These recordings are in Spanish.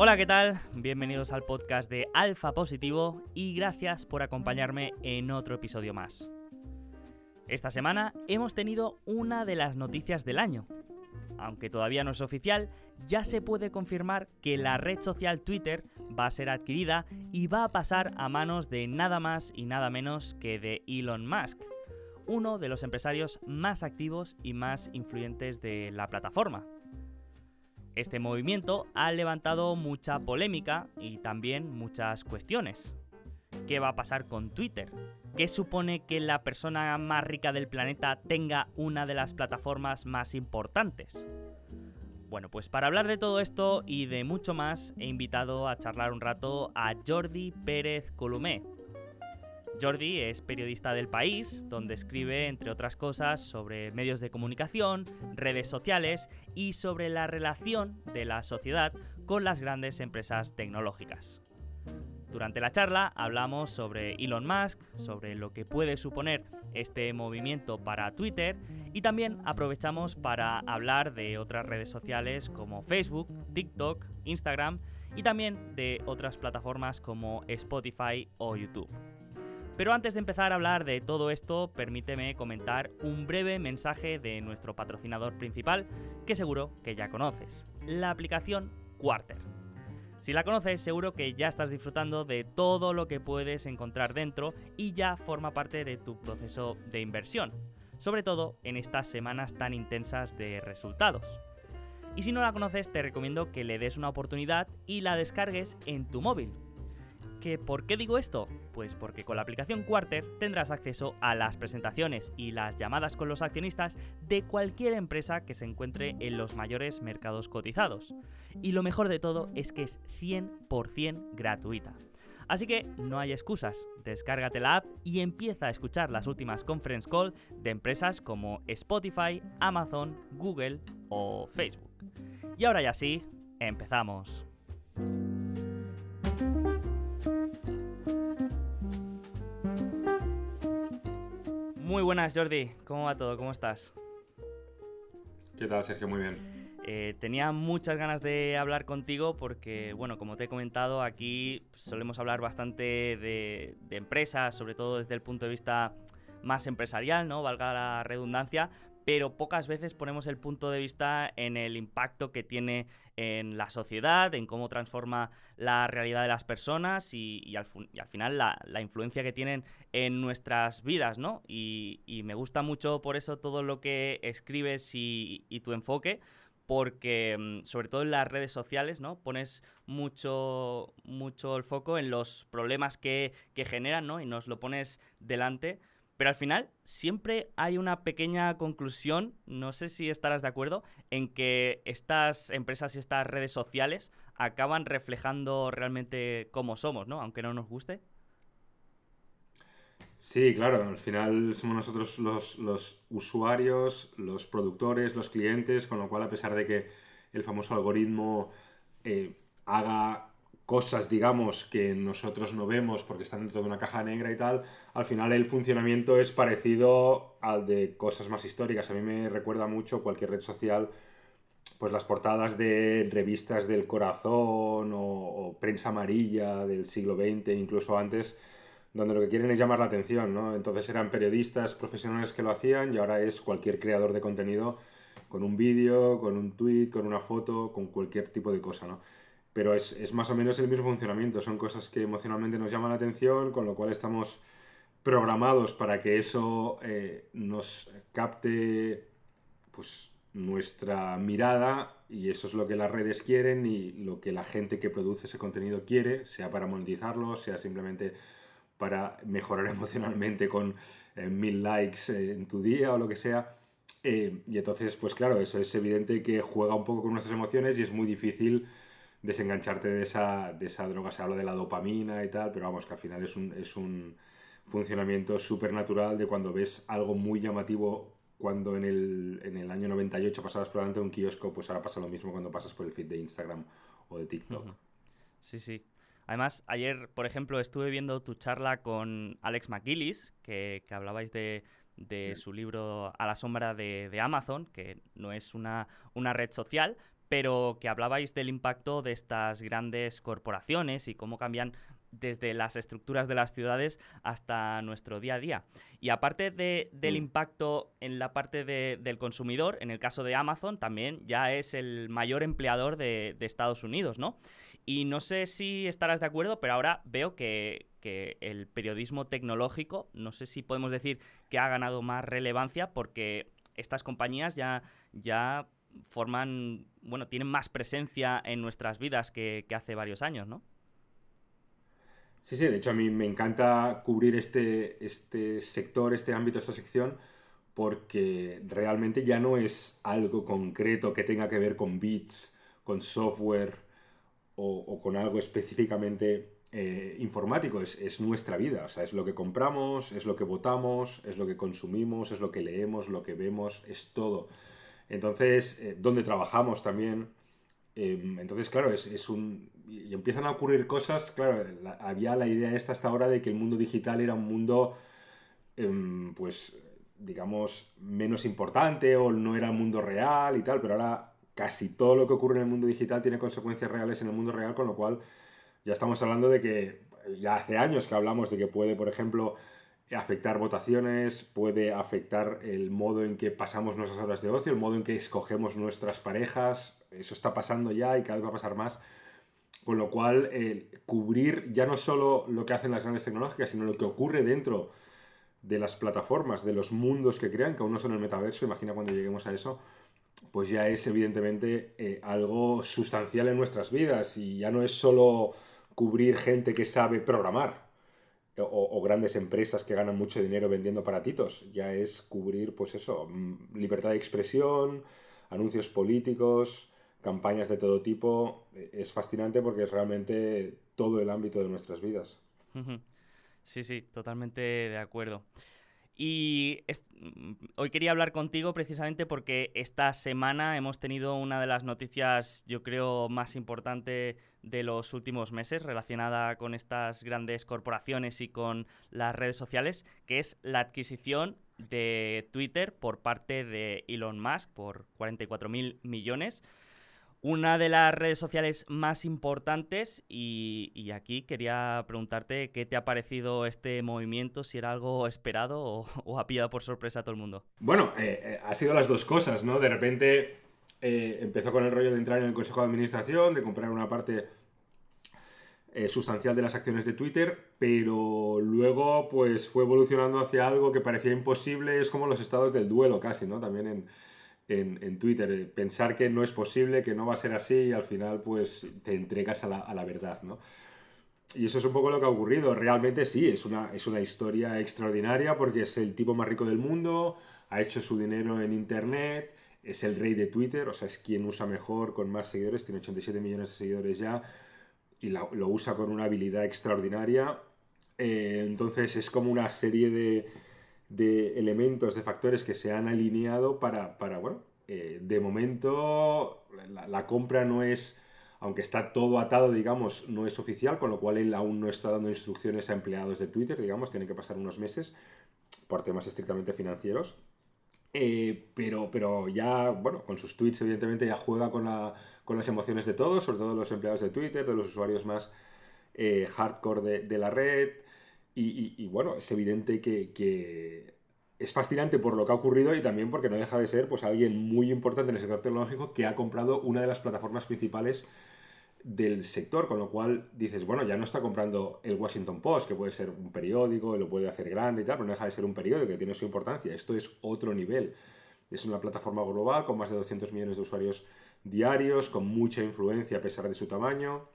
Hola, ¿qué tal? Bienvenidos al podcast de Alfa Positivo y gracias por acompañarme en otro episodio más. Esta semana hemos tenido una de las noticias del año. Aunque todavía no es oficial, ya se puede confirmar que la red social Twitter va a ser adquirida y va a pasar a manos de nada más y nada menos que de Elon Musk, uno de los empresarios más activos y más influyentes de la plataforma. Este movimiento ha levantado mucha polémica y también muchas cuestiones. ¿Qué va a pasar con Twitter? ¿Qué supone que la persona más rica del planeta tenga una de las plataformas más importantes? Bueno, pues para hablar de todo esto y de mucho más, he invitado a charlar un rato a Jordi Pérez Columé. Jordi es periodista del país, donde escribe, entre otras cosas, sobre medios de comunicación, redes sociales y sobre la relación de la sociedad con las grandes empresas tecnológicas. Durante la charla hablamos sobre Elon Musk, sobre lo que puede suponer este movimiento para Twitter y también aprovechamos para hablar de otras redes sociales como Facebook, TikTok, Instagram y también de otras plataformas como Spotify o YouTube. Pero antes de empezar a hablar de todo esto, permíteme comentar un breve mensaje de nuestro patrocinador principal, que seguro que ya conoces, la aplicación Quarter. Si la conoces, seguro que ya estás disfrutando de todo lo que puedes encontrar dentro y ya forma parte de tu proceso de inversión, sobre todo en estas semanas tan intensas de resultados. Y si no la conoces, te recomiendo que le des una oportunidad y la descargues en tu móvil, ¿Por qué digo esto? Pues porque con la aplicación Quarter tendrás acceso a las presentaciones y las llamadas con los accionistas de cualquier empresa que se encuentre en los mayores mercados cotizados. Y lo mejor de todo es que es 100% gratuita. Así que no hay excusas, descárgate la app y empieza a escuchar las últimas conference call de empresas como Spotify, Amazon, Google o Facebook. Y ahora ya sí, empezamos. Muy buenas, Jordi. ¿Cómo va todo? ¿Cómo estás? ¿Qué tal, Sergio? Muy bien. Eh, tenía muchas ganas de hablar contigo porque, bueno, como te he comentado, aquí solemos hablar bastante de, de empresas, sobre todo desde el punto de vista más empresarial, ¿no? Valga la redundancia, pero pocas veces ponemos el punto de vista en el impacto que tiene en la sociedad, en cómo transforma la realidad de las personas y, al, final la, influencia que tienen en nuestras vidas, ¿no? Y, me gusta mucho por eso todo lo que escribes y, tu enfoque, porque mm, sobre todo en las redes sociales, ¿no? Pones mucho, mucho el foco en los problemas que, que generan, ¿no? Y nos lo pones delante pero al final siempre hay una pequeña conclusión, no sé si estarás de acuerdo, en que estas empresas y estas redes sociales acaban reflejando realmente cómo somos, ¿no? Aunque no nos guste. Sí, claro, al final somos nosotros los, usuarios, los productores, los clientes, con lo cual a pesar de que el famoso algoritmo eh, haga cosas, digamos, que nosotros no vemos porque están dentro de una caja negra y tal, al final el funcionamiento es parecido al de cosas más históricas. A mí me recuerda mucho cualquier red social, pues las portadas de revistas del corazón o, prensa amarilla del siglo XX, incluso antes, donde lo que quieren es llamar la atención, ¿no? Entonces eran periodistas profesionales que lo hacían y ahora es cualquier creador de contenido con un vídeo, con un tweet, con una foto, con cualquier tipo de cosa, ¿no? Pero es, más o menos el mismo funcionamiento. Son cosas que emocionalmente nos llaman la atención, con lo cual estamos programados para que eso eh, nos capte pues, nuestra mirada y eso es lo que las redes quieren y lo que la gente que produce ese contenido quiere, sea para monetizarlo, sea simplemente para mejorar emocionalmente con eh, mil likes en tu día o lo que sea. Eh, y entonces, pues claro, eso es evidente que juega un poco con nuestras emociones y es muy difícil desengancharte de esa, de esa droga. Se habla de la dopamina y tal, pero vamos, que al final es un, es un funcionamiento súper natural de cuando ves algo muy llamativo cuando en el, en el año 98 pasabas por delante de un kiosco, pues ahora pasa lo mismo cuando pasas por el feed de Instagram o de TikTok. Sí, sí. Además, ayer, por ejemplo, estuve viendo tu charla con Alex McGillis, que, que hablabais de, de su libro A la sombra de, de, Amazon, que no es una, una red social, pero que hablabais del impacto de estas grandes corporaciones y cómo cambian desde las estructuras de las ciudades hasta nuestro día a día. Y aparte del mm. impacto en la parte del consumidor, en el caso de Amazon, también ya es el mayor empleador de, Estados Unidos, ¿no? Y no sé si estarás de acuerdo, pero ahora veo que, el periodismo tecnológico, no sé si podemos decir que ha ganado más relevancia porque estas compañías ya, ya forman, bueno, tienen más presencia en nuestras vidas que, hace varios años, ¿no? Sí, sí, de hecho a mí me encanta cubrir este, este sector, este ámbito, esta sección, porque realmente ya no es algo concreto que tenga que ver con bits, con software o, con algo específicamente eh, informático, es, nuestra vida, o sea, es lo que compramos, es lo que votamos, es lo que consumimos, es lo que leemos, lo que vemos, es todo. Entonces, eh, donde trabajamos también. Em, entonces, claro, es, un... Y empiezan a ocurrir cosas, claro, había la idea esta hasta ahora de que el mundo digital era un mundo, em, pues, digamos, menos importante o no era el mundo real y tal, pero ahora casi todo lo que ocurre en el mundo digital tiene consecuencias reales en el mundo real, con lo cual ya estamos hablando de que ya hace años que hablamos de que puede, por ejemplo, afectar votaciones, puede afectar el modo en que pasamos nuestras horas de ocio, el modo en que escogemos nuestras parejas, eso está pasando ya y cada vez va a pasar más. Con lo cual, cubrir ya no solo lo que hacen las grandes tecnológicas, sino lo que ocurre dentro de las plataformas, de los mundos que crean, que aún no son el metaverso, imagina cuando lleguemos a eso, pues ya es evidentemente eh, algo sustancial en nuestras vidas y ya no es solo cubrir gente que sabe programar, o, grandes empresas que ganan mucho dinero vendiendo aparatitos. Ya es cubrir, pues eso, mm, libertad de expresión, anuncios políticos, campañas de todo tipo. E, es fascinante porque es realmente todo el ámbito de nuestras vidas. Sí, sí, totalmente de acuerdo. Y mm, hoy quería hablar contigo precisamente porque esta semana hemos tenido una de las noticias, yo creo, más importantes de los últimos meses relacionada con estas grandes corporaciones y con las redes sociales, que es la adquisición de Twitter por parte de Elon Musk por 44 mil millones una de las redes sociales más importantes y, aquí quería preguntarte qué te ha parecido este movimiento, si era algo esperado o, ha pillado por sorpresa a todo el mundo. Bueno, eh, eh, ha sido las dos cosas, ¿no? De repente eh, empezó con el rollo de entrar en el Consejo de Administración, de comprar una parte sustancial de las acciones de Twitter, pero luego pues fue evolucionando hacia algo que parecía imposible, es como los estados del duelo casi, ¿no? También en en, Twitter, eh, pensar que no es posible, que no va a ser así y al final pues te entregas a la, verdad, ¿no? Y eso es un poco lo que ha ocurrido. Realmente sí, es una, es una historia extraordinaria porque es el tipo más rico del mundo, ha hecho su dinero en Internet, es el rey de Twitter, o sea, es quien usa mejor, con más seguidores, tiene 87 millones de seguidores ya y lo, usa con una habilidad extraordinaria. Eh, entonces es como una serie de, de elementos, de factores que se han alineado para, para bueno, eh, de momento la, compra no es, aunque está todo atado, digamos, no es oficial, con lo cual él aún no está dando instrucciones a empleados de Twitter, digamos, tiene que pasar unos meses por temas estrictamente financieros. Eh, pero, pero ya, bueno, con sus tweets evidentemente ya juega con, la, con las emociones de todos, sobre todo los empleados de Twitter, de los usuarios más eh, hardcore de, de la red. Y, bueno, es evidente que, es fascinante por lo que ha ocurrido y también porque no deja de ser pues, alguien muy importante en el sector tecnológico que ha comprado una de las plataformas principales del sector, con lo cual dices, bueno, ya no está comprando el Washington Post, que puede ser un periódico y lo puede hacer grande y tal, pero no deja de ser un periódico que tiene su importancia. Esto es otro nivel. Es una plataforma global con más de 200 millones de usuarios diarios, con mucha influencia a pesar de su tamaño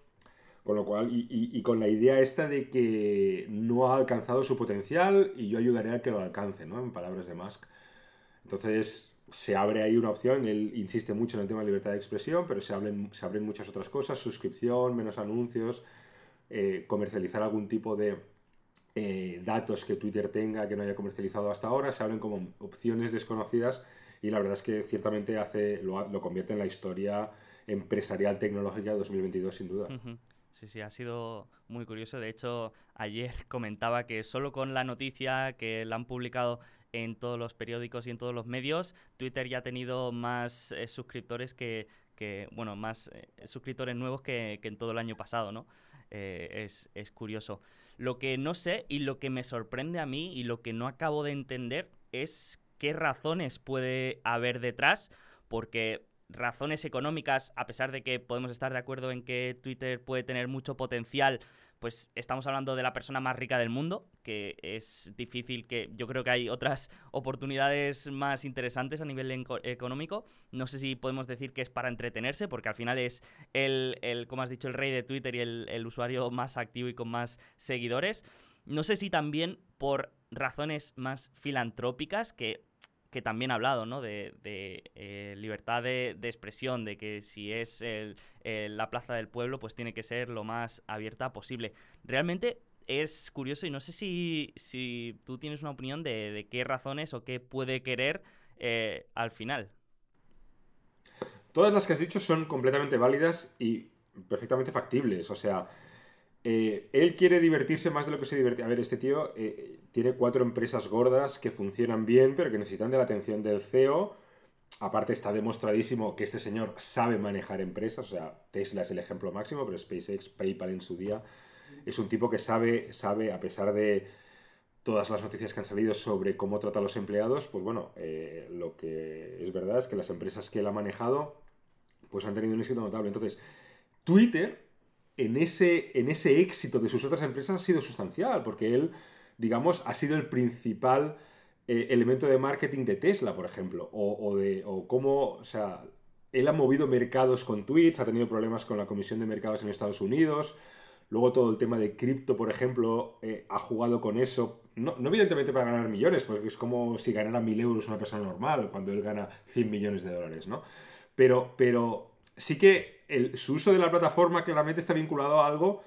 con lo cual, y, con la idea esta de que no ha alcanzado su potencial y yo ayudaré a que lo alcance, ¿no? En palabras de Musk. Entonces, se abre ahí una opción, él insiste mucho en el tema de libertad de expresión, pero se abren, se muchas otras cosas, suscripción, menos anuncios, eh, comercializar algún tipo de eh, datos que Twitter tenga que no haya comercializado hasta ahora, se abren como opciones desconocidas y la verdad es que ciertamente hace, lo, lo convierte en la historia empresarial tecnológica de 2022 sin duda. Sí, sí, ha sido muy curioso. De hecho, ayer comentaba que solo con la noticia que la han publicado en todos los periódicos y en todos los medios. Twitter ya ha tenido más eh, suscriptores que, bueno, más eh, suscriptores nuevos que, en todo el año pasado, ¿no? Eh, es, es curioso. Lo que no sé y lo que me sorprende a mí y lo que no acabo de entender es qué razones puede haber detrás, porque razones económicas, a pesar de que podemos estar de acuerdo en que Twitter puede tener mucho potencial, pues estamos hablando de la persona más rica del mundo, que es difícil que yo creo que hay otras oportunidades más interesantes a nivel económico. No sé si podemos decir que es para entretenerse, porque al final es el, el como has dicho, el rey de Twitter y el, el usuario más activo y con más seguidores. No sé si también por razones más filantrópicas, que que también ha hablado, ¿no? De, eh, libertad de, expresión, de que si es la plaza del pueblo, pues tiene que ser lo más abierta posible. Realmente es curioso y no sé si, si tú tienes una opinión de, qué razones o qué puede querer eh, al final. Todas las que has dicho son completamente válidas y perfectamente factibles. O sea, eh, él quiere divertirse más de lo que se divierte. A ver, este tío eh, tiene cuatro empresas gordas que funcionan bien, pero que necesitan de la atención del CEO. Aparte está demostradísimo que este señor sabe manejar empresas, o sea, Tesla es el ejemplo máximo, pero SpaceX, PayPal en su día, es un tipo que sabe, sabe, a pesar de todas las noticias que han salido sobre cómo trata a los empleados, pues bueno, eh, lo que es verdad es que las empresas que él ha manejado, pues han tenido un éxito notable. Entonces, Twitter en ese, en ese éxito de sus otras empresas ha sido sustancial, porque él, digamos, ha sido el principal eh, elemento de marketing de Tesla, por ejemplo, o, de o cómo, o sea, él ha movido mercados con tweets, ha tenido problemas con la Comisión de Mercados en Estados Unidos, luego todo el tema de cripto, por ejemplo, eh, ha jugado con eso, no, no, evidentemente para ganar millones, porque es como si ganara mil euros una persona normal, cuando él gana 100 millones de dólares, ¿no? Pero, pero sí que su uso de la plataforma claramente está vinculado a algo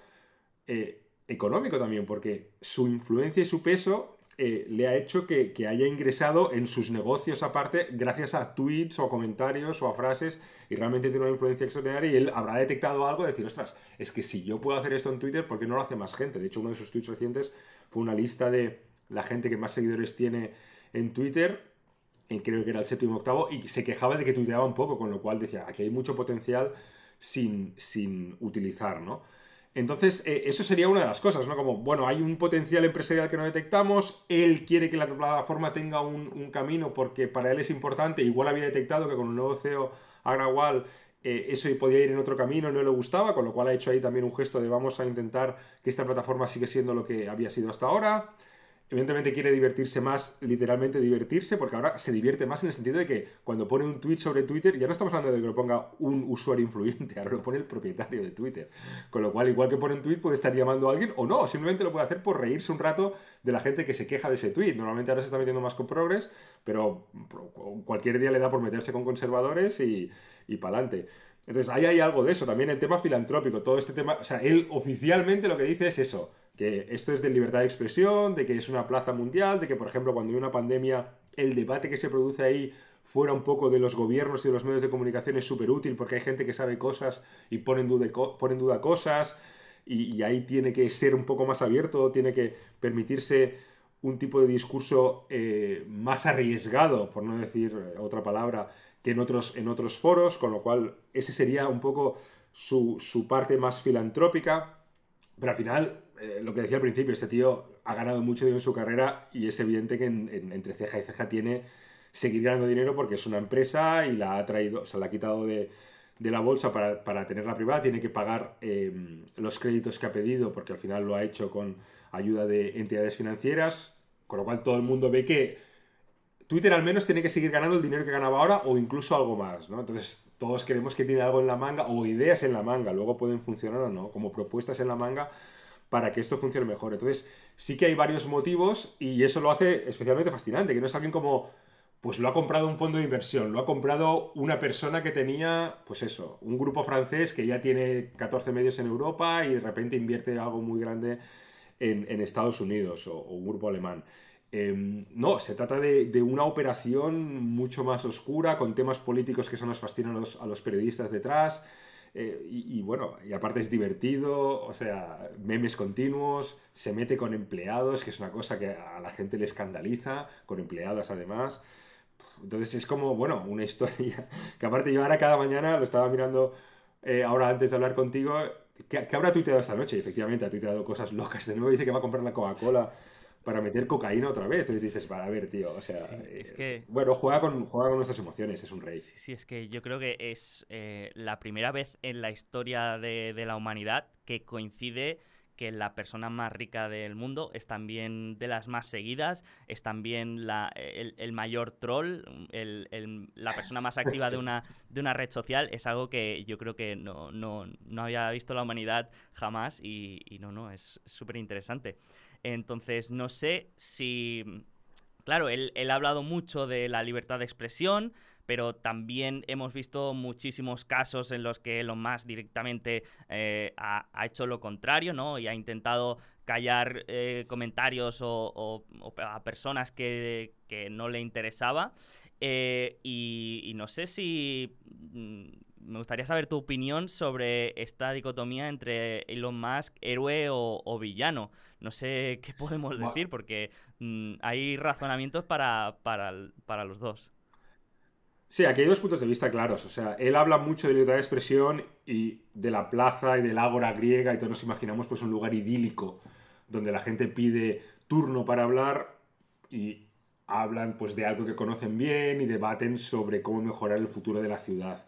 eh, económico también, porque su influencia y su peso eh, le ha hecho que, haya ingresado en sus negocios aparte gracias a tweets o comentarios o a frases y realmente tiene una influencia extraordinaria y él habrá detectado algo de decir, ostras, es que si yo puedo hacer esto en Twitter, ¿por qué no lo hace más gente? De hecho, uno de sus tweets recientes fue una lista de la gente que más seguidores tiene en Twitter creo que era el séptimo octavo, y se quejaba de que tuiteaba un poco, con lo cual decía, aquí hay mucho potencial sin, sin utilizar, ¿no? Entonces, eh, eso sería una de las cosas, ¿no? Como, bueno, hay un potencial empresarial que no detectamos, él quiere que la plataforma tenga un, camino porque para él es importante, igual había detectado que con un nuevo CEO Agrawal eh, eso podía ir en otro camino, no le gustaba, con lo cual ha hecho ahí también un gesto de vamos a intentar que esta plataforma siga siendo lo que había sido hasta ahora. Evidentemente quiere divertirse más, literalmente divertirse, porque ahora se divierte más en el sentido de que cuando pone un tweet sobre Twitter, ya no estamos hablando de que lo ponga un usuario influyente, ahora lo pone el propietario de Twitter. Con lo cual, igual que pone un tweet, puede estar llamando a alguien o no, simplemente lo puede hacer por reírse un rato de la gente que se queja de ese tweet. Normalmente ahora se está metiendo más con progres, pero cualquier día le da por meterse con conservadores y, y para. Entonces, ahí hay algo de eso. También el tema filantrópico, todo este tema. O sea, él oficialmente lo que dice es eso que esto es de libertad de expresión, de que es una plaza mundial, de que, por ejemplo, cuando hay una pandemia, el debate que se produce ahí fuera un poco de los gobiernos y de los medios de comunicación es súper útil porque hay gente que sabe cosas y pone en duda, cosas y, ahí tiene que ser un poco más abierto, tiene que permitirse un tipo de discurso eh, más arriesgado, por no decir eh, otra palabra, que en otros, en otros foros, con lo cual ese sería un poco su, su parte más filantrópica, pero al final eh, lo que decía al principio, este tío ha ganado mucho dinero en su carrera y es evidente que entre ceja y ceja tiene seguir ganando dinero porque es una empresa y la ha traído, o sea, la ha quitado de, la bolsa para, para, tenerla privada, tiene que pagar em, los créditos que ha pedido porque al final lo ha hecho con ayuda de entidades financieras, con lo cual todo el mundo ve que Twitter al menos tiene que seguir ganando el dinero que ganaba ahora o incluso algo más, ¿no? Entonces todos queremos que tiene algo en la manga o ideas en la manga, luego pueden funcionar o no, como propuestas en la manga para que esto funcione mejor. Entonces, sí que hay varios motivos y eso lo hace especialmente fascinante, que no es alguien como, pues lo ha comprado un fondo de inversión, lo ha comprado una persona que tenía, pues eso, un grupo francés que ya tiene 14 medios en Europa y de repente invierte algo muy grande en, Estados Unidos o, un grupo alemán. Em, no, se trata de, una operación mucho más oscura, con temas políticos que son nos fascinan a los periodistas detrás. Eh, y, bueno, y aparte es divertido, o sea, memes continuos, se mete con empleados, que es una cosa que a la gente le escandaliza, con empleadas además. Entonces es como, bueno, una historia que aparte yo ahora cada mañana lo estaba mirando eh, ahora antes de hablar contigo, ¿qué, ¿qué habrá tuiteado esta noche? efectivamente ha tuiteado cosas locas. De nuevo dice que va a comprar la Coca-Cola para meter cocaína otra vez. Entonces dices, para a ver, tío, o sea, es que... bueno, juega con, juega con nuestras emociones, es un rey. Sí, sí es que yo creo que es eh, la primera vez en la historia de, de, la humanidad que coincide que la persona más rica del mundo es también de las más seguidas, es también la, el, mayor troll, el, la persona más activa de una, de una red social, es algo que yo creo que no, no, no había visto la humanidad jamás y, y no, no, es súper interesante. Entonces, no sé si... Claro, él, ha hablado mucho de la libertad de expresión, pero también hemos visto muchísimos casos en los que Elon Musk directamente eh, ha, hecho lo contrario, ¿no? Y ha intentado callar eh, comentarios o, a personas que, no le interesaba. Eh, y, no sé si mm, me gustaría saber tu opinión sobre esta dicotomía entre Elon Musk, héroe o, villano. No sé qué podemos decir porque mm, hay razonamientos para, para, los dos. Sí, aquí hay dos puntos de vista claros. O sea, él habla mucho de libertad de expresión y de la plaza y del ágora griega y todos nos imaginamos pues un lugar idílico donde la gente pide turno para hablar y hablan pues de algo que conocen bien y debaten sobre cómo mejorar el futuro de la ciudad.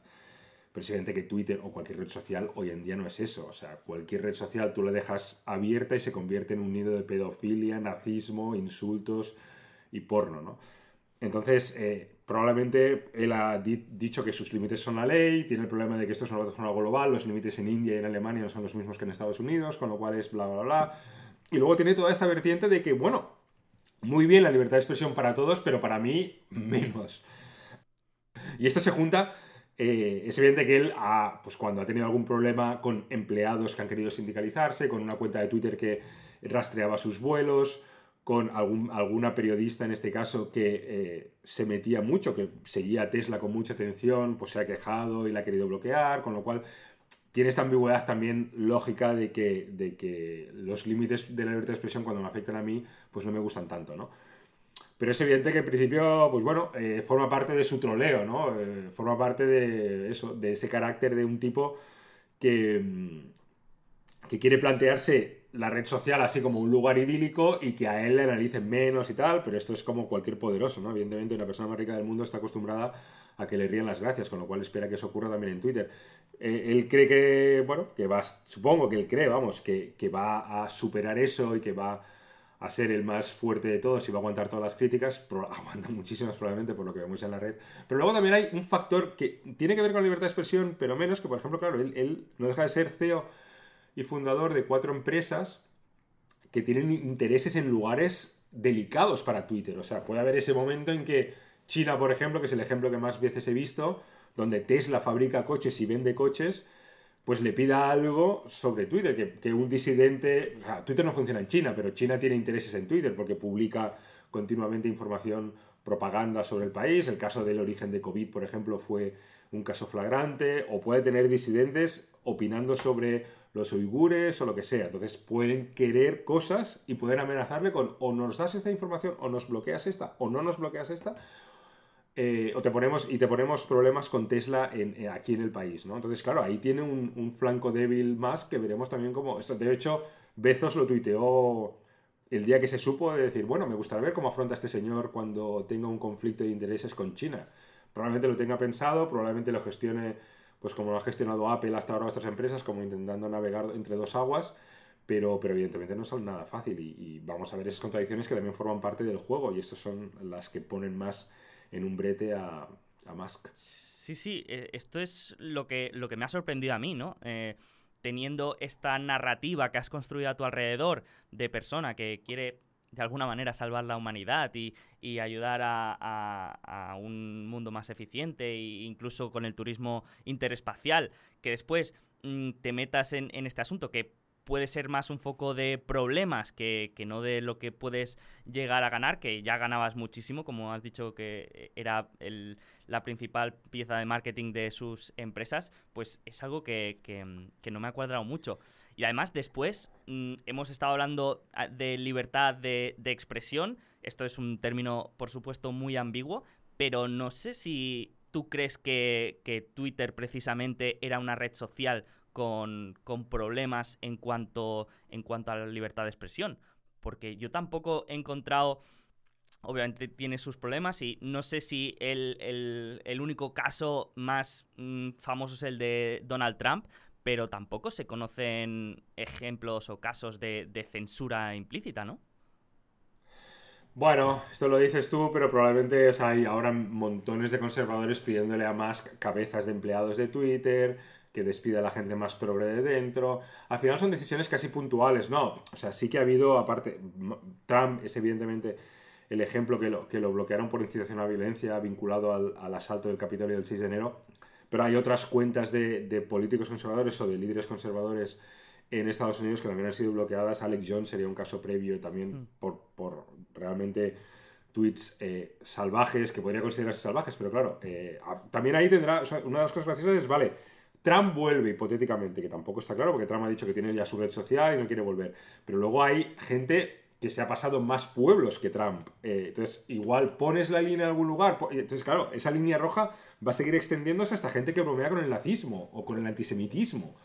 Pero es evidente que Twitter o cualquier red social hoy en día no es eso. O sea, cualquier red social tú la dejas abierta y se convierte en un nido de pedofilia, nazismo, insultos y porno, ¿no? Entonces, eh, probablemente él ha dicho que sus límites son la ley, tiene el problema de que esto es una plataforma global, los límites en India y en Alemania no son los mismos que en Estados Unidos, con lo cual es bla, bla, bla. Y luego tiene toda esta vertiente de que, bueno, muy bien la libertad de expresión para todos, pero para mí menos. Y esto se junta eh, es evidente que él, pues cuando ha tenido algún problema con empleados que han querido sindicalizarse, con una cuenta de Twitter que rastreaba sus vuelos, con algún, alguna periodista en este caso que eh, se metía mucho, que seguía a Tesla con mucha atención, pues se ha quejado y la ha querido bloquear, con lo cual tiene esta ambigüedad también lógica de que, de que los límites de la libertad de expresión cuando me afectan a mí, pues no me gustan tanto, ¿no? Pero es evidente que en principio, pues bueno, eh, forma parte de su troleo, ¿no? Eh, forma parte de eso, de ese carácter de un tipo que, mm, que quiere plantearse la red social así como un lugar idílico y que a él le analicen menos y tal, pero esto es como cualquier poderoso, ¿no? Evidentemente una persona más rica del mundo está acostumbrada a que le rían las gracias, con lo cual espera que eso ocurra también en Twitter. Eh, él cree que, bueno, que va, supongo que él cree, vamos, que, que va a superar eso y que va a ser el más fuerte de todos y va a aguantar todas las críticas, pero aguanta muchísimas probablemente por lo que vemos en la red. Pero luego también hay un factor que tiene que ver con la libertad de expresión, pero menos que, por ejemplo, claro, él, no deja de ser CEO y fundador de cuatro empresas que tienen intereses en lugares delicados para Twitter. O sea, puede haber ese momento en que China, por ejemplo, que es el ejemplo que más veces he visto, donde Tesla fabrica coches y vende coches, pues le pida algo sobre Twitter, que, un disidente, o sea, Twitter no funciona en China, pero China tiene intereses en Twitter porque publica continuamente información, propaganda sobre el país, el caso del origen de COVID, por ejemplo, fue un caso flagrante, o puede tener disidentes opinando sobre los uigures o lo que sea. Entonces pueden querer cosas y pueden amenazarle con o nos das esta información o nos bloqueas esta o no nos bloqueas esta eh, o te ponemos, y te ponemos problemas con Tesla eh, aquí en el país, ¿no? Entonces, claro, ahí tiene un, flanco débil más que veremos también como... Esto, de hecho, Bezos lo tuiteó el día que se supo de decir, bueno, me gustaría ver cómo afronta este señor cuando tenga un conflicto de intereses con China. Probablemente lo tenga pensado, probablemente lo gestione, pues como lo ha gestionado Apple hasta ahora otras empresas, como intentando navegar entre dos aguas, pero, pero evidentemente no son nada fácil y, y vamos a ver esas contradicciones que también forman parte del juego y estas son las que ponen más en un brete a, a Musk. Sí, sí, eh, esto es lo que, lo que me ha sorprendido a mí, ¿no? Eh, teniendo esta narrativa que has construido a tu alrededor de persona que quiere de alguna manera salvar la humanidad y, ayudar a, un mundo más eficiente e incluso con el turismo interespacial, que después mm, te metas en, en, este asunto que puede ser más un foco de problemas que, no de lo que puedes llegar a ganar, que ya ganabas muchísimo, como has dicho que era la principal pieza de marketing de sus empresas, pues es algo que, no me ha cuadrado mucho. Y además después mm, hemos estado hablando ah, de libertad de, de expresión, esto es un término por supuesto muy ambiguo, pero no sé si tú crees que, Twitter precisamente era una red social con, problemas en cuanto, en cuanto a la libertad de expresión. Porque yo tampoco he encontrado obviamente tiene sus problemas y no sé si el, único caso más mm, famoso es el de Donald Trump, pero tampoco se conocen ejemplos o casos de censura implícita, ¿no? Bueno, esto lo dices tú, pero probablemente hay ahora montones de conservadores pidiéndole a más cabezas de empleados de Twitter, que despida a la gente más progre de dentro. Al final son decisiones casi puntuales, ¿no? O sea, sí que ha habido, aparte, Trump es evidentemente el ejemplo que lo, que lo bloquearon por incitación a violencia vinculado al, asalto del Capitolio del 6 de enero, pero hay otras cuentas de, de políticos conservadores o de líderes conservadores en Estados Unidos que también han sido bloqueadas. Alex Jones sería un caso previo también mm. por, por, realmente tweets eh, salvajes, que podría considerarse salvajes, pero claro, eh, también ahí tendrá, una de las cosas graciosas es, vale, Trump vuelve hipotéticamente, que tampoco está claro, porque Trump ha dicho que tiene ya su red social y no quiere volver, pero luego hay gente que se ha pasado más pueblos que Trump. Eh, entonces, igual pones la línea en algún lugar. Entonces, claro, esa línea roja va a seguir extendiéndose hasta gente que bromea con el nazismo o con el antisemitismo.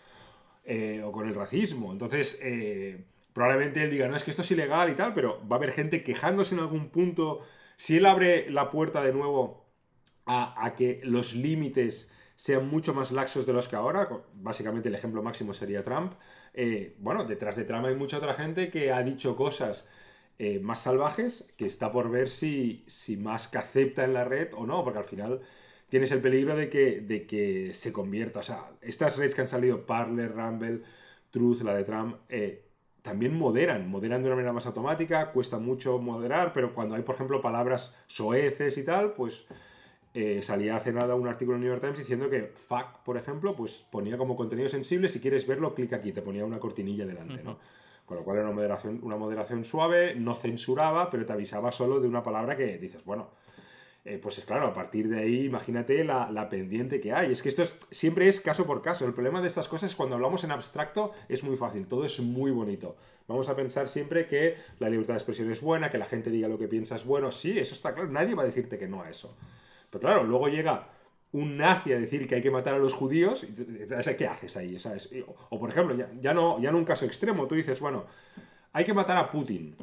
Eh, o con el racismo. Entonces, eh, probablemente él diga, no, es que esto es ilegal y tal, pero va a haber gente quejándose en algún punto. Si él abre la puerta de nuevo a, que los límites sean mucho más laxos de los que ahora, básicamente el ejemplo máximo sería Trump, eh, bueno, detrás de Trump hay mucha otra gente que ha dicho cosas más salvajes que está por ver si, si que acepta en la red o no, porque al final tienes el peligro de que, de que se convierta. O sea, estas redes que han salido, Parler, Rumble, Truth, la de Trump, eh, también moderan, moderan de una manera más automática, cuesta mucho moderar, pero cuando hay, por ejemplo, palabras soeces y tal, pues eh, salía hace nada un artículo en New York Times diciendo que fuck, por ejemplo, pues ponía como contenido sensible, si quieres verlo, clic aquí, te ponía una cortinilla delante, ¿no? Con lo cual era una moderación, una moderación suave, no censuraba, pero te avisaba solo de una palabra que dices, bueno, eh, pues es claro, a partir de ahí imagínate la, pendiente que hay. Es que esto siempre es caso por caso. El problema de estas cosas es cuando hablamos en abstracto es muy fácil, todo es muy bonito. Vamos a pensar siempre que la libertad de expresión es buena, que la gente diga lo que piensa es bueno. Sí, eso está claro, nadie va a decirte que no a eso. Pero claro, luego llega un nazi a decir que hay que matar a los judíos, ¿qué haces ahí? O, por ejemplo, ya, no, ya en un caso extremo, tú dices, bueno, hay que matar a Putin.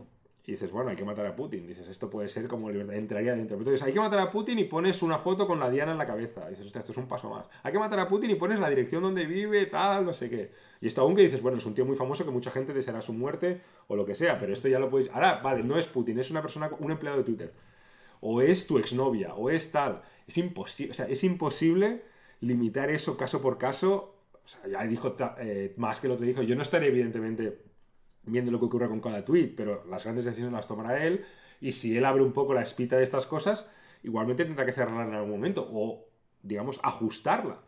Y dices, bueno, hay que matar a Putin. Dices, esto puede ser como libertad, entraría dentro. Entonces, hay que matar a Putin y pones una foto con la diana en la cabeza. dices, hostia, esto es un paso más. Hay que matar a Putin y pones la dirección donde vive, tal, no sé qué. Y esto aún que dices, bueno, es un tío muy famoso que mucha gente deseará su muerte o lo que sea, pero esto ya lo podéis. Ahora, vale, no es Putin, es una persona, un empleado de Twitter. O es tu exnovia, o es tal. Es imposible, limitar eso caso por caso. Ya dijo eh, más que lo que dijo. Yo no estaré, evidentemente viendo lo que ocurre con cada tweet, pero las grandes decisiones las tomará él. Y si él abre un poco la espita de estas cosas, igualmente tendrá que cerrarla en algún momento o, digamos, ajustarla.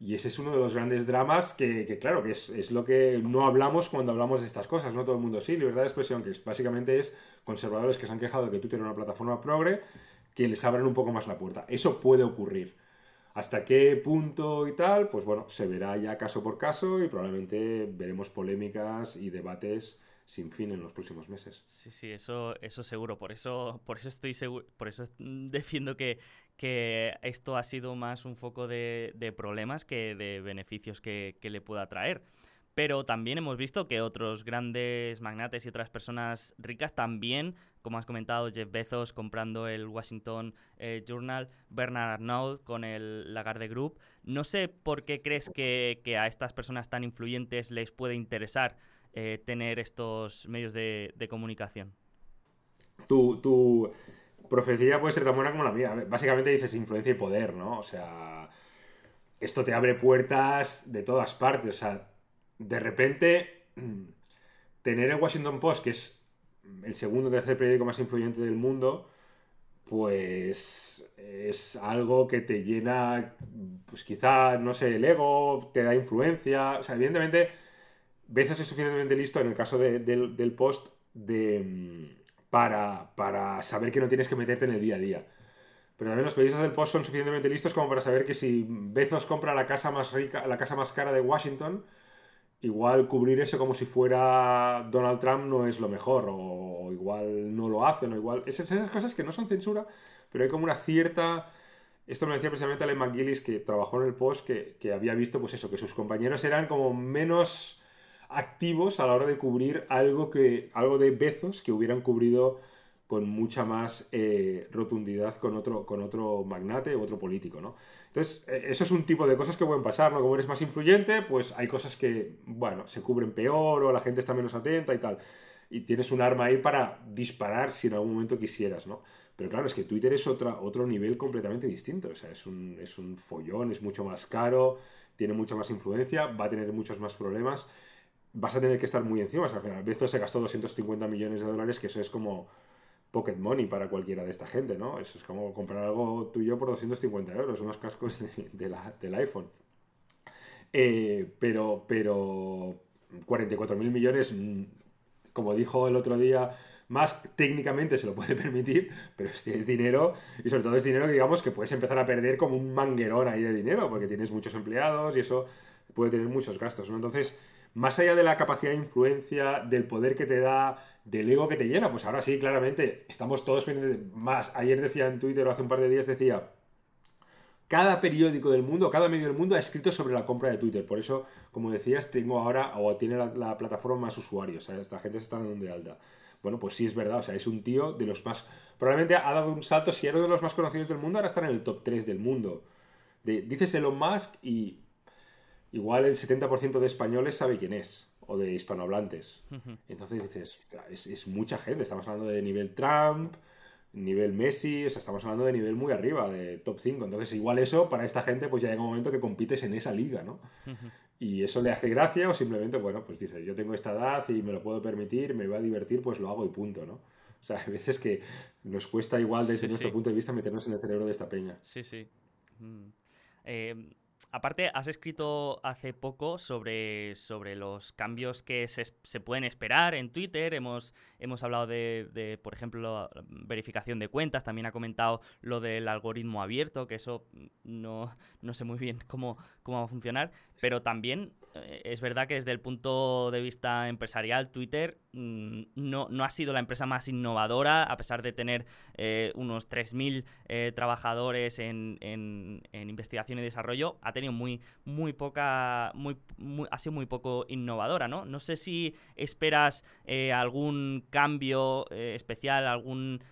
Y ese es uno de los grandes dramas que, claro, que es, lo que no hablamos cuando hablamos de estas cosas. No todo el mundo sí, libertad de expresión, que básicamente es conservadores que se han quejado de que tú tienes una plataforma progre, que les abran un poco más la puerta. Eso puede ocurrir. Hasta qué punto y tal, pues bueno, se verá ya caso por caso y probablemente veremos polémicas y debates sin fin en los próximos meses. Sí, sí, eso, eso seguro. Por eso, por eso estoy seguro, por eso defiendo que, que esto ha sido más un foco de, problemas que de beneficios que, que le pueda traer. Pero también hemos visto que otros grandes magnates y otras personas ricas también, como has comentado, Jeff Bezos comprando el Washington eh, Journal, Bernard Arnault con el Lagarde Group. No sé por qué crees que, a estas personas tan influyentes les puede interesar eh, tener estos medios de, comunicación. Tu, tu, profecía puede ser tan buena como la mía. Básicamente dices influencia y poder, ¿no? O sea, esto te abre puertas de todas partes. O sea, de repente, tener el Washington Post, que es el segundo o tercer periódico más influyente del mundo, pues es algo que te llena, pues quizá, no sé, el ego, te da influencia. O sea, evidentemente, Bezos es suficientemente listo en el caso del, post de, mm, para, para saber que no tienes que meterte en el día a día. Pero también los periodistas del Post son suficientemente listos como para saber que si Bezos compra la casa más rica, la casa más cara de Washington, igual cubrir eso como si fuera Donald Trump no es lo mejor, o igual no lo hacen, o igual. Esas, esas cosas que no son censura, pero hay como una cierta. Esto me lo decía precisamente Alec McGillis, que trabajó en el Post, que, que había visto, pues eso, que sus compañeros eran como menos activos a la hora de cubrir algo, que, algo de Bezos que hubieran cubrido con mucha más eh, rotundidad con otro, con otro magnate u otro político, ¿no? Entonces, eh, eso es un tipo de cosas que pueden pasar, ¿no? Como eres más influyente, pues hay cosas que, bueno, se cubren peor o la gente está menos atenta y tal. Y tienes un arma ahí para disparar si en algún momento quisieras, ¿no? Pero claro, es que Twitter es otro nivel completamente distinto. O sea, es un, es un follón, es mucho más caro, tiene mucha más influencia, va a tener muchos más problemas. Vas a tener que estar muy encima. Al final, Bezos se gastó 250 millones de dólares, que eso es como pocket money para cualquiera de esta gente, ¿no? Eso es como comprar algo tuyo por 250 euros, unos cascos del iPhone. Eh, pero, pero 44 mil millones, mm, como dijo el otro día, más técnicamente se lo puede permitir, pero es, dinero y sobre todo es dinero digamos que puedes empezar a perder como un manguerón ahí de dinero, porque tienes muchos empleados y eso puede tener muchos gastos, ¿no? Entonces, más allá de la capacidad de influencia, del poder que te da, del ego que te llena, pues ahora sí, claramente, estamos todos más. Ayer decía en Twitter o hace un par de días decía, cada periódico del mundo, cada medio del mundo ha escrito sobre la compra de Twitter. Por eso, como decías, tengo ahora, o tiene la, plataforma más usuarios. Esta gente se está dando de alta. Bueno, pues sí es verdad, o sea, es un tío de los más... Probablemente ha dado un salto, si era uno de los más conocidos del mundo, ahora está en el top 3 del mundo. De, dices Elon Musk y igual el 70% de españoles sabe quién es, o de hispanohablantes. Entonces dices, es, mucha gente, estamos hablando de nivel Trump, nivel Messi, o sea, estamos hablando de nivel muy arriba, de top 5. Entonces igual eso, para esta gente, pues ya llega un momento que compites en esa liga, ¿no? Y eso le hace gracia o simplemente, bueno, pues dice, yo tengo esta edad y me lo puedo permitir, me va a divertir, pues lo hago y punto, ¿no? O sea, hay veces que nos cuesta igual desde nuestro punto de vista meternos en el cerebro de esta peña. Sí, sí. Mm. Eh, Aparte, has escrito hace poco sobre, sobre los cambios que se, se pueden esperar en Twitter. Hemos, hemos hablado de, por ejemplo, verificación de cuentas. También ha comentado lo del algoritmo abierto, que eso no, no sé muy bien cómo, cómo va a funcionar. Pero también eh, es verdad que desde el punto de vista empresarial, Twitter no, no, ha sido la empresa más innovadora, a pesar de tener eh, unos 3.000 eh, trabajadores en, en, investigación y desarrollo, ha tenido muy, muy poca, muy, ha sido muy poco innovadora, ¿no? No sé si esperas algún cambio especial, algún,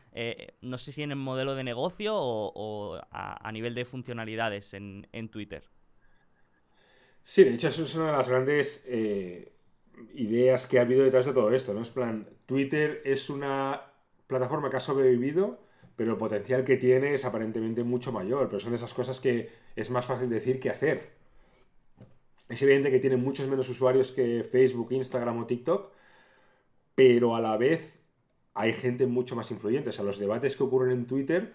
no sé si en el modelo de negocio o, a, nivel de funcionalidades en, en Twitter. Sí, de hecho, eso es una de las grandes eh, ideas que ha habido detrás de todo esto, ¿no? Es plan, Twitter es una plataforma que ha sobrevivido, pero el potencial que tiene es aparentemente mucho mayor, pero son esas cosas que es más fácil decir que hacer. Es evidente que tiene muchos menos usuarios que Facebook, Instagram o TikTok, pero a la vez hay gente mucho más influyente. O sea, los debates que ocurren en Twitter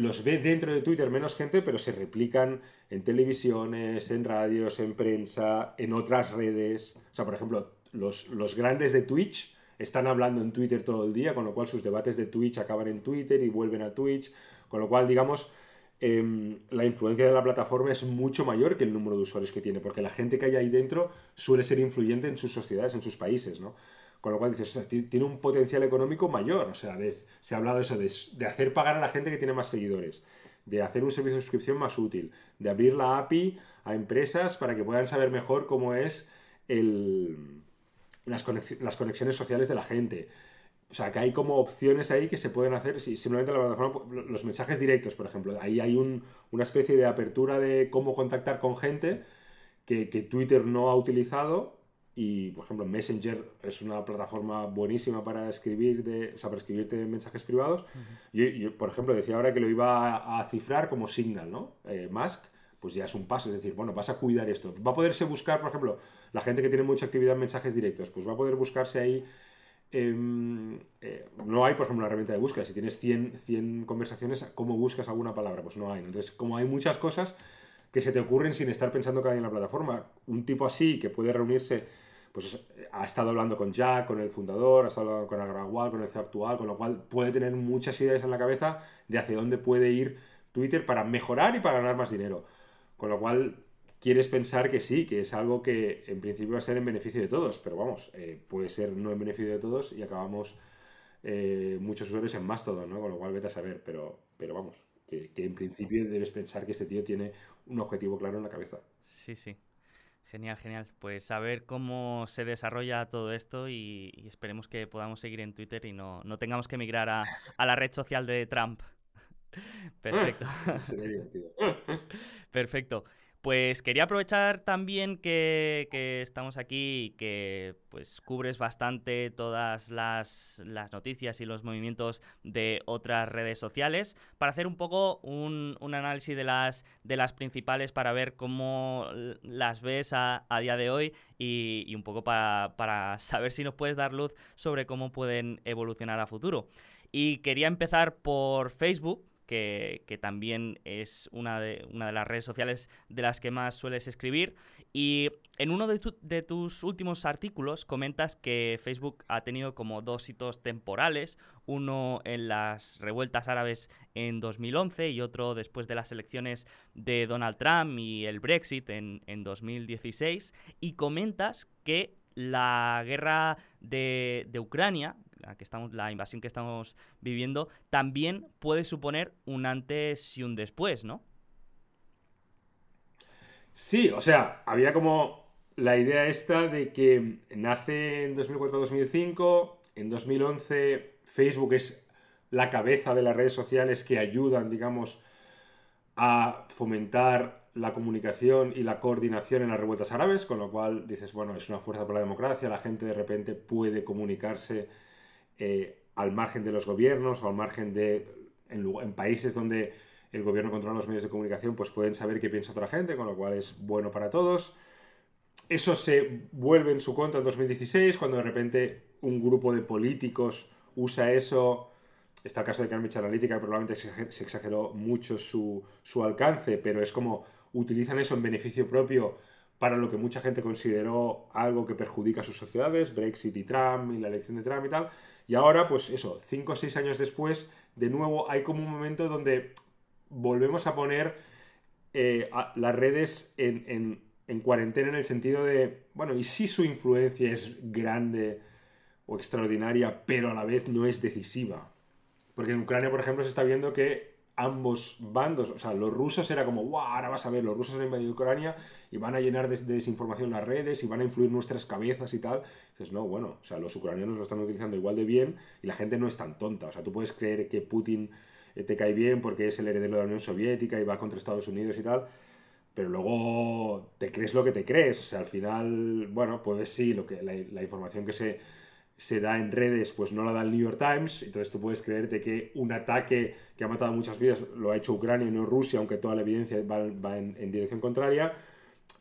los ve dentro de Twitter menos gente, pero se replican en televisiones, en radios, en prensa, en otras redes. O sea, por ejemplo, los, los grandes de Twitch están hablando en Twitter todo el día, con lo cual sus debates de Twitch acaban en Twitter y vuelven a Twitch, con lo cual, digamos, em, la influencia de la plataforma es mucho mayor que el número de usuarios que tiene, porque la gente que hay ahí dentro suele ser influyente en sus sociedades, en sus países, ¿no? Con lo cual dices, tiene un potencial económico mayor. O sea, se ha hablado de eso, de, hacer pagar a la gente que tiene más seguidores, de hacer un servicio de suscripción más útil, de abrir la API a empresas para que puedan saber mejor cómo es las, conexiones sociales de la gente. O sea, que hay como opciones ahí que se pueden hacer si simplemente la plataforma, los mensajes directos, por ejemplo. Ahí hay una especie de apertura de cómo contactar con gente que Twitter no ha utilizado y, por ejemplo, Messenger es una plataforma buenísima para escribir de, o sea, para escribirte mensajes privados. yo, por ejemplo, decía ahora que lo iba a, cifrar como Signal, ¿no? Eh, Musk, pues ya es un paso. Es decir, bueno, vas a cuidar esto. Va a poderse buscar, por ejemplo, la gente que tiene mucha actividad en mensajes directos, pues va a poder buscarse ahí. Em, eh, no hay, por ejemplo, una herramienta de búsqueda. Si tienes 100, 100 conversaciones, ¿cómo buscas alguna palabra? Pues no hay. Entonces, como hay muchas cosas que se te ocurren sin estar pensando cada día en la plataforma, un tipo así que puede reunirse pues ha estado hablando con Jack, con el fundador, ha estado hablando con Agrawal, con el CEO actual, con lo cual puede tener muchas ideas en la cabeza de hacia dónde puede ir Twitter para mejorar y para ganar más dinero. Con lo cual, quieres pensar que sí, que es algo que en principio va a ser en beneficio de todos, pero vamos, eh, puede ser no en beneficio de todos y acabamos eh, muchos usuarios en más todo, ¿no? Con lo cual vete a saber, pero, pero vamos, que, en principio debes pensar que este tío tiene un objetivo claro en la cabeza. Sí, sí. Genial, genial. Pues a ver cómo se desarrolla todo esto y, esperemos que podamos seguir en Twitter y no, no tengamos que migrar a, a la red social de Trump. Perfecto. Perfecto. Pues quería aprovechar también que, estamos aquí y que pues cubres bastante todas las, noticias y los movimientos de otras redes sociales para hacer un poco un, análisis de las, de las principales para ver cómo las ves a, día de hoy y, y un poco para, para saber si nos puedes dar luz sobre cómo pueden evolucionar a futuro. Y quería empezar por Facebook, que, también es una de, una de las redes sociales de las que más sueles escribir. Y en uno de, tus últimos artículos comentas que Facebook ha tenido como dos hitos temporales, uno en las revueltas árabes en 2011 y otro después de las elecciones de Donald Trump y el Brexit en, en 2016, y comentas que la guerra de Ucrania, la, que estamos, la invasión que estamos viviendo, también puede suponer un antes y un después, ¿no? Sí, o sea, había como la idea esta de que nace en 2004-2005, en 2011 Facebook es la cabeza de las redes sociales que ayudan, digamos, a fomentar la comunicación y la coordinación en las revueltas árabes, con lo cual dices, bueno, es una fuerza por la democracia, la gente de repente puede comunicarse eh, al margen de los gobiernos o al margen de, en, países donde el gobierno controla los medios de comunicación, pues pueden saber qué piensa otra gente, con lo cual es bueno para todos. Eso se vuelve en su contra en 2016, cuando de repente un grupo de políticos usa eso. Está el caso de Cambridge Analytica, que probablemente se exageró mucho su, su alcance, pero es como utilizan eso en beneficio propio para lo que mucha gente consideró algo que perjudica a sus sociedades, Brexit y Trump y la elección de Trump y tal. Y ahora, pues eso, cinco o seis años después, de nuevo hay como un momento donde volvemos a poner eh, las redes en, cuarentena en el sentido de, bueno, ¿y si su influencia es grande o extraordinaria, pero a la vez no es decisiva? Porque en Ucrania, por ejemplo, se está viendo que ambos bandos, o sea, los rusos era como, wow, ahora vas a ver, los rusos han invadido Ucrania y van a llenar de, desinformación las redes y van a influir nuestras cabezas y tal. Dices, no, bueno, o sea, los ucranianos lo están utilizando igual de bien y la gente no es tan tonta. O sea, tú puedes creer que Putin eh, te cae bien porque es el heredero de la Unión Soviética y va contra Estados Unidos y tal, pero luego te crees lo que te crees. O sea, al final, bueno, puedes sí, lo que, la información que se se da en redes, pues no la da el New York Times, entonces tú puedes creerte que un ataque que ha matado muchas vidas lo ha hecho Ucrania y no Rusia, aunque toda la evidencia va, en, dirección contraria,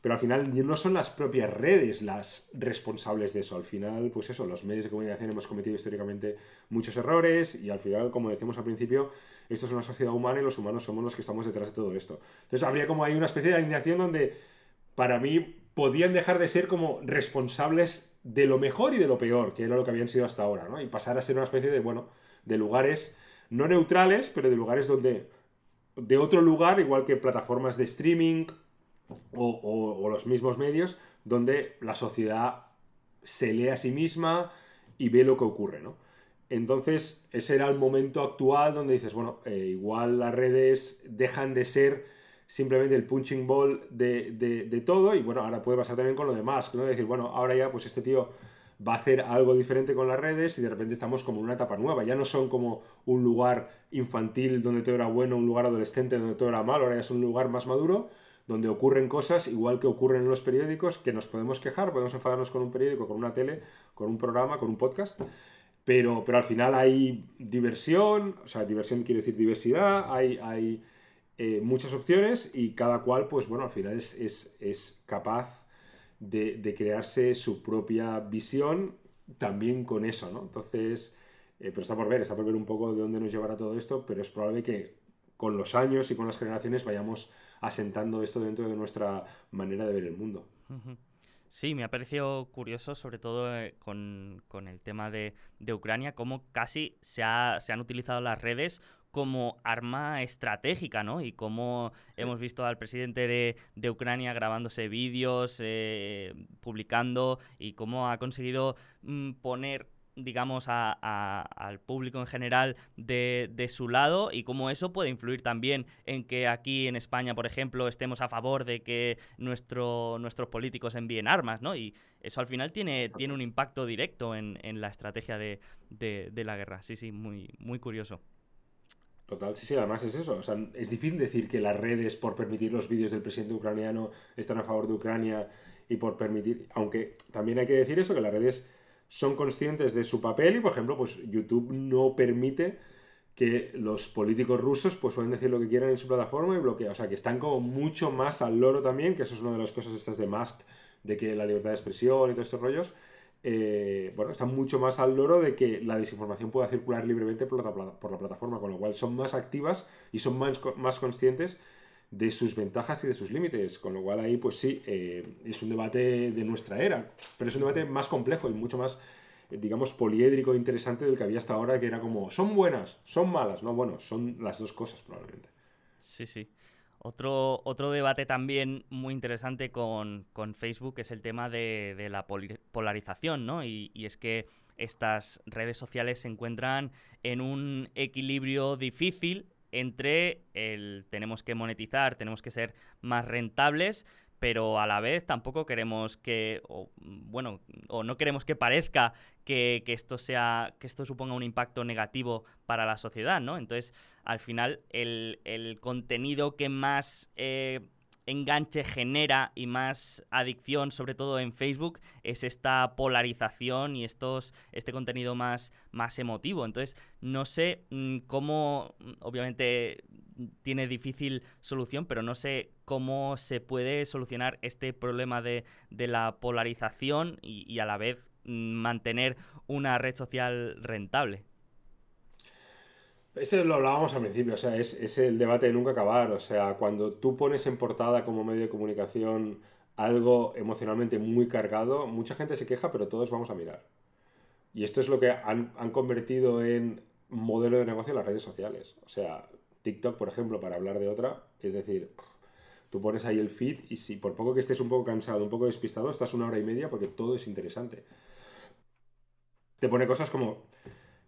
pero al final no son las propias redes las responsables de eso, al final, pues eso, los medios de comunicación hemos cometido históricamente muchos errores y al final, como decimos al principio, esto es una sociedad humana y los humanos somos los que estamos detrás de todo esto. Entonces habría como ahí una especie de alineación donde para mí podían dejar de ser como responsables de lo mejor y de lo peor, que era lo que habían sido hasta ahora, ¿no? Y pasar a ser una especie de, bueno, de lugares no neutrales, pero de lugares donde, de otro lugar, igual que plataformas de streaming o, los mismos medios, donde la sociedad se lee a sí misma y ve lo que ocurre, ¿no? Entonces, ese era el momento actual donde dices, bueno, eh, igual las redes dejan de ser simplemente el punching ball de, todo y bueno, ahora puede pasar también con lo demás, ¿no? Decir, bueno, ahora ya pues este tío va a hacer algo diferente con las redes y de repente estamos como en una etapa nueva, ya no son como un lugar infantil donde todo era bueno, un lugar adolescente donde todo era malo, ahora ya es un lugar más maduro donde ocurren cosas igual que ocurren en los periódicos, que nos podemos quejar, podemos enfadarnos con un periódico, con una tele, con un programa, con un podcast, pero, pero al final hay diversión, o sea, diversión quiere decir diversidad, hay, hay eh, muchas opciones y cada cual, pues bueno, al final es, capaz de, crearse su propia visión también con eso, ¿no? Entonces, eh, pero está por ver, está por ver un poco de dónde nos llevará todo esto, pero es probable que con los años y con las generaciones vayamos asentando esto dentro de nuestra manera de ver el mundo. Sí, me ha parecido curioso, sobre todo eh, con, el tema de, Ucrania, cómo casi se, se han utilizado las redes como arma estratégica, ¿no? Y cómo hemos visto al presidente de, Ucrania grabándose vídeos, eh, publicando, y cómo ha conseguido mm, poner digamos, al público en general de, de, su lado y cómo eso puede influir también en que aquí en España, por ejemplo, estemos a favor de que nuestro, nuestros políticos envíen armas, ¿no? Y eso al final tiene, tiene un impacto directo en, en la estrategia de, de, la guerra. Sí, sí, muy, muy curioso. Total, sí, sí, además es eso. O sea, es difícil decir que las redes, por permitir los vídeos del presidente ucraniano, están a favor de Ucrania y por permitir. Aunque también hay que decir eso, que las redes son conscientes de su papel y, por ejemplo, pues YouTube no permite que los políticos rusos pues pueden decir lo que quieran en su plataforma y bloquea. O sea, que están como mucho más al loro también, que eso es una de las cosas estas de Musk, de que la libertad de expresión y todos estos rollos. Eh, bueno, están mucho más al loro de que la desinformación pueda circular libremente por la, por la plataforma, con lo cual son más activas y son más, más conscientes de sus ventajas y de sus límites, con lo cual ahí pues sí, eh, es un debate de nuestra era, pero es un debate más complejo y mucho más, digamos, poliédrico e interesante del que había hasta ahora, que era como, son buenas, son malas, no, bueno, son las dos cosas probablemente. Sí, sí. Otro, otro debate también muy interesante con, Facebook es el tema de, la polarización, ¿no? Y, y, es que estas redes sociales se encuentran en un equilibrio difícil entre el tenemos que monetizar, tenemos que ser más rentables, pero a la vez tampoco queremos que, o, bueno, o no queremos que parezca que, esto sea, que esto suponga un impacto negativo para la sociedad, ¿no? Entonces, al final, el, contenido que más eh, enganche genera y más adicción, sobre todo en Facebook, es esta polarización y estos, este contenido más, más emotivo. Entonces, no sé mm, cómo, mm, obviamente tiene difícil solución, pero no sé cómo se puede solucionar este problema de, la polarización y, a la vez mm, mantener una red social rentable. Ese lo hablábamos al principio, o sea, es, el debate de nunca acabar. O sea, cuando tú pones en portada como medio de comunicación algo emocionalmente muy cargado, mucha gente se queja, pero todos vamos a mirar. Y esto es lo que han, han convertido en modelo de negocio las redes sociales. O sea, TikTok, por ejemplo, para hablar de otra, es decir, tú pones ahí el feed y si por poco que estés un poco cansado, un poco despistado, estás una hora y media porque todo es interesante. Te pone cosas como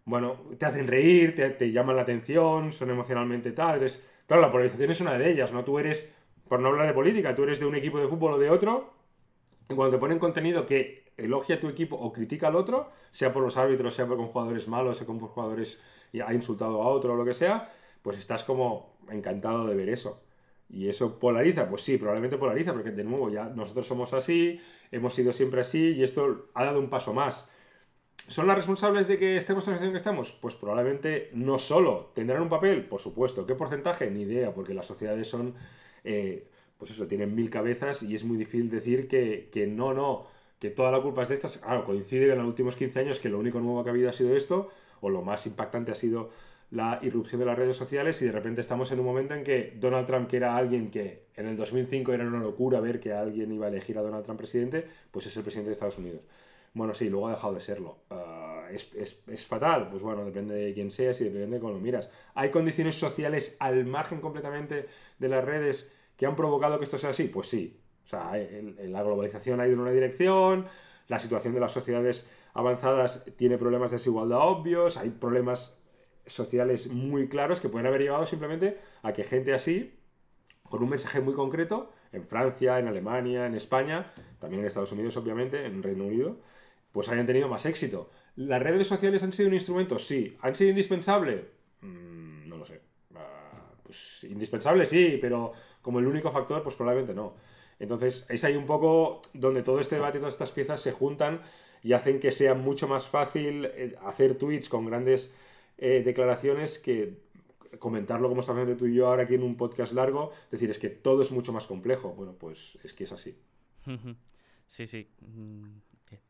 bueno, te hacen reír, te, llaman la atención, son emocionalmente tal. Entonces, claro, la polarización es una de ellas, ¿no? Tú eres, por no hablar de política, tú eres de un equipo de fútbol o de otro, y cuando te ponen contenido que elogia a tu equipo o critica al otro, sea por los árbitros, sea por con jugadores malos, sea con jugadores y ha insultado a otro o lo que sea, pues estás como encantado de ver eso. ¿Y eso polariza? Pues sí, probablemente polariza, porque de nuevo ya nosotros somos así, hemos sido siempre así y esto ha dado un paso más. ¿Son las responsables de que estemos en la situación que estamos? Pues probablemente no solo. ¿Tendrán un papel? Por supuesto. ¿Qué porcentaje? Ni idea, porque las sociedades son, eh, pues eso, tienen mil cabezas y es muy difícil decir que, no, no, que toda la culpa es de estas. Claro, coincide en los últimos 15 años que lo único nuevo que ha habido ha sido esto, o lo más impactante ha sido la irrupción de las redes sociales y de repente estamos en un momento en que Donald Trump, que era alguien que en el 2005 era una locura ver que alguien iba a elegir a Donald Trump presidente, pues es el presidente de Estados Unidos. Bueno, sí, luego ha dejado de serlo. Ah, es, fatal? Pues bueno, depende de quién seas y depende de cómo lo miras. ¿Hay condiciones sociales al margen completamente de las redes que han provocado que esto sea así? Pues sí. O sea, la globalización ha ido en una dirección, la situación de las sociedades avanzadas tiene problemas de desigualdad obvios, hay problemas sociales muy claros que pueden haber llevado simplemente a que gente así, con un mensaje muy concreto, en Francia, en Alemania, en España, también en Estados Unidos obviamente, en Reino Unido, pues hayan tenido más éxito. ¿Las redes sociales han sido un instrumento? Sí. ¿Han sido indispensable? Mm, no lo sé. Ah, pues indispensable sí, pero como el único factor, pues probablemente no. Entonces, es ahí un poco donde todo este debate todas estas piezas se juntan y hacen que sea mucho más fácil eh, hacer tweets con grandes eh, declaraciones que comentarlo como estamos haciendo tú y yo ahora aquí en un podcast largo, decir, es que todo es mucho más complejo. Bueno, pues es que es así. Sí, sí.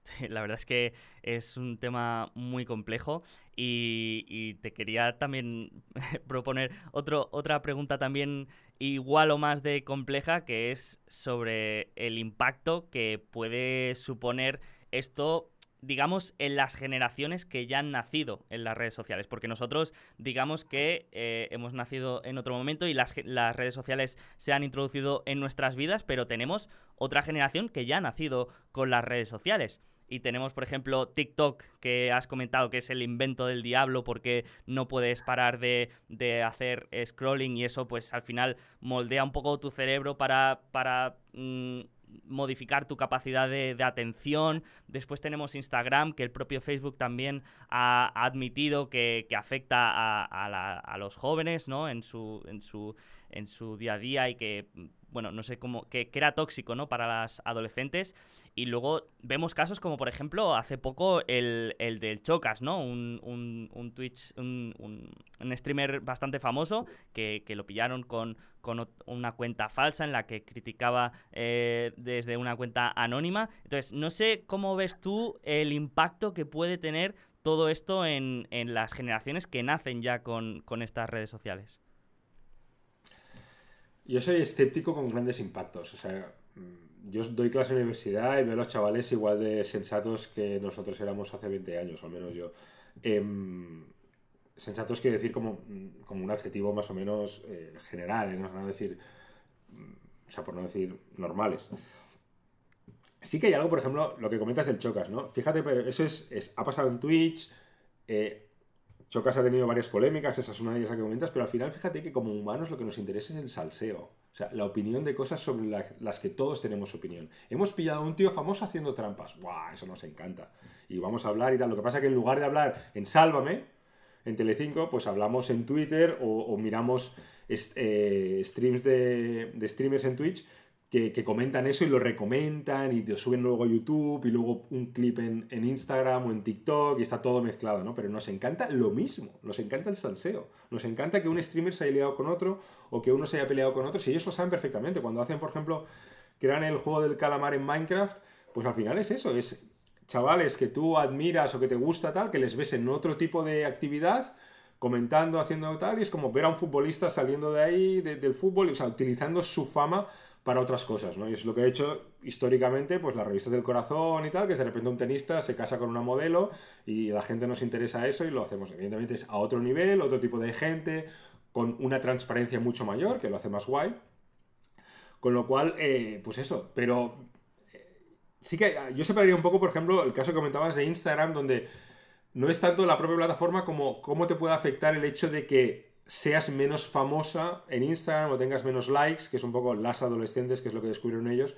La verdad es que es un tema muy complejo y, te quería también proponer otro, otra pregunta también igual o más de compleja, que es sobre el impacto que puede suponer esto digamos, en las generaciones que ya han nacido en las redes sociales, porque nosotros, digamos que eh, hemos nacido en otro momento y las, las, redes sociales se han introducido en nuestras vidas, pero tenemos otra generación que ya ha nacido con las redes sociales. Y tenemos, por ejemplo, TikTok, que has comentado que es el invento del diablo porque no puedes parar de, de hacer scrolling y eso pues al final moldea un poco tu cerebro para, para mm, modificar tu capacidad de, atención. Después tenemos Instagram, que el propio Facebook también ha, admitido que, afecta a, los jóvenes ¿no? en, su, en, su, en su día a día y que bueno, no sé cómo, que, era tóxico, ¿no? Para las adolescentes. Y luego vemos casos como, por ejemplo, hace poco el, el del Chocas, ¿no? Un, un, Twitch, un, un, streamer bastante famoso que, lo pillaron con, con, una cuenta falsa en la que criticaba eh, desde una cuenta anónima. Entonces, no sé cómo ves tú el impacto que puede tener todo esto en, en las generaciones que nacen ya con, con estas redes sociales. Yo soy escéptico con grandes impactos. O sea, mm, yo doy clase en la universidad y veo a los chavales igual de sensatos que nosotros éramos hace 20 años, al menos yo. Em, sensatos quiere decir como, mm, como, un adjetivo más o menos eh, general, ¿eh? ¿no? decir, mm, o sea, por no decir normales. Sí que hay algo, por ejemplo, lo que comentas del Chocas, ¿no? Fíjate, pero eso es, ha pasado en Twitch, eh, Chocas ha tenido varias polémicas, esa es una de ellas que comentas, pero al final fíjate que como humanos lo que nos interesa es el salseo. O sea, la opinión de cosas sobre las que todos tenemos opinión. Hemos pillado a un tío famoso haciendo trampas. ¡Guau! Eso nos encanta. Y vamos a hablar y tal. Lo que pasa es que en lugar de hablar en Sálvame, en Telecinco, pues hablamos en Twitter o, miramos eh, streams de, de streamers en Twitch que, comentan eso y lo recomentan y lo suben luego a YouTube y luego un clip en, Instagram o en TikTok y está todo mezclado, ¿no? Pero nos encanta lo mismo, nos encanta el salseo, nos encanta que un streamer se haya liado con otro o que uno se haya peleado con otro, si ellos lo saben perfectamente, cuando hacen, por ejemplo, crean el juego del calamar en Minecraft, pues al final es eso, es chavales que tú admiras o que te gusta tal, que les ves en otro tipo de actividad, comentando, haciendo tal, y es como ver a un futbolista saliendo de ahí, del fútbol, o sea, utilizando su fama para otras cosas, ¿no? Y es lo que ha hecho históricamente, pues las revistas del corazón y tal, que de repente un tenista se casa con una modelo y la gente nos interesa eso y lo hacemos. Evidentemente es a otro nivel, otro tipo de gente, con una transparencia mucho mayor, que lo hace más guay. Con lo cual, eh, pues eso, pero eh, sí que yo separaría un poco, por ejemplo, el caso que comentabas de Instagram, donde no es tanto la propia plataforma como cómo te puede afectar el hecho de que seas menos famosa en Instagram o tengas menos likes, que es un poco las adolescentes, que es lo que descubrieron ellos,